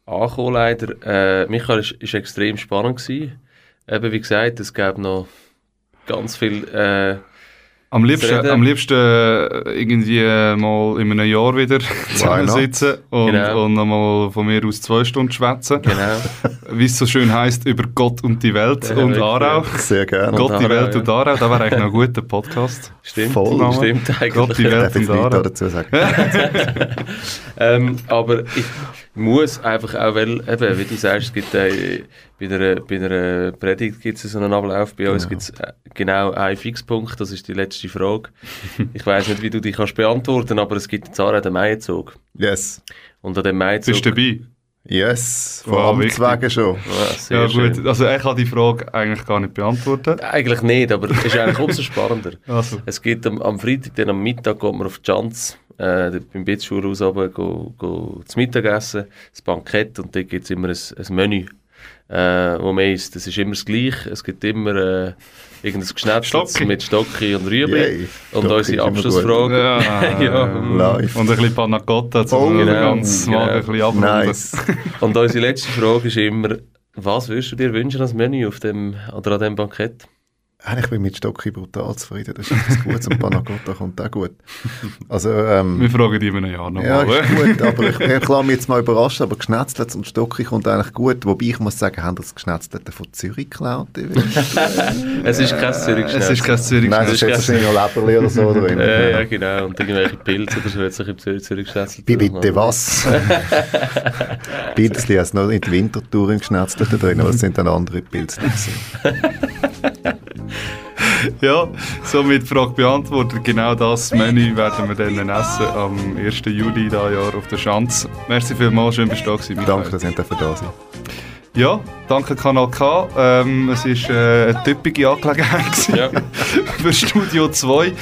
angekommen, leider. Äh, Michael, es war extrem spannend. Gewesen. Eben, wie gesagt, es gab noch ganz viel... Äh, am liebsten, am liebsten äh, irgendwie mal in einem Jahr wieder zusammensitzen und, genau. und nochmal von mir aus zwei Stunden schwätzen. Genau. Wie es so schön heisst, über Gott und die Welt ja, und Aarau. Sehr gerne. Gott, und die Welt ja. und Aarau, das wäre eigentlich noch ein guter Podcast. Stimmt, Voll. stimmt eigentlich. Gott, die Welt und Aarau. dazu sagen. ähm, aber ich muss einfach auch, weil, eben, wie du sagst, es gibt äh, bei einer, bei einer Predigt gibt es so einen Ablauf, bei uns gibt es äh, genau einen Fixpunkt, das ist die letzte Frage. ich weiß nicht, wie du die kannst beantworten, aber es gibt jetzt auch den Maizug. Yes. Und an dem Maizug... Bist du dabei? Yes, von wow, Amtswegen schon. Ja, ja gut, also ich kann die Frage eigentlich gar nicht beantworten. Eigentlich nicht, aber es ist eigentlich umso spannender. Also. Es geht am, am Freitag, dann am Mittag geht man auf die Chance, äh, beim Bettschulhaus runter, go, go zum Mittagessen, das Bankett und dort gibt es immer ein, ein Menü äh, wo man isst. Es ist immer das Gleiche. Es gibt immer äh, irgendein Geschnetzeltes mit Stocki und Rüebli. Yay. Und Stocki unsere Abschlussfrage. Ja, ja. Live. Und ein bisschen Panna Cotta, um oh, genau, ganz genau. Magen ein bisschen abrunden. Nice. und unsere letzte Frage ist immer, was würdest du dir wünschen als Menü auf dem, oder an diesem Bankett? Ich bin mit Stocki brutal zufrieden. Das ist etwas Gutes und Panacotta kommt auch gut. Also, ähm, Wir fragen die in einem Jahr nochmal. Ja, ist gut, aber ich, ich lasse mich jetzt mal überraschen, aber Geschnetzelt und Stocki kommt eigentlich gut. Wobei ich muss sagen, haben das Geschnetzelt von Zürich geklaut? es ist kein Zürich Es ist kein Zürich Nein, es ist jetzt wahrscheinlich noch Leberli oder so drin. ja, ja, genau. Und irgendwelche Pilze oder so wird sich im Zürich, Zürich bitte was? Pilzli hast noch in die Wintertour im Geschnetzelten drin, aber es sind dann andere Pilze. ja, somit Frage beantwortet. Genau das Menü werden wir dann essen am 1. Juli dieses Jahr auf der Schanz. Merci vielmals, schön dass du da warst. Danke, dass ihr da sein ja, danke Kanal K. Ähm, es war äh, eine typische Angelegenheit ja. für Studio 2.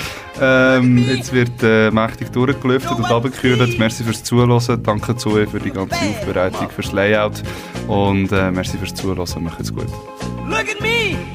Ähm, jetzt wird äh, mächtig durchgelüftet und abgekühlt. Merci fürs Zuhören. Danke zu euch für die ganze Aufbereitung, fürs Layout. Und äh, merci fürs Zuhören. Macht's gut. Look at me!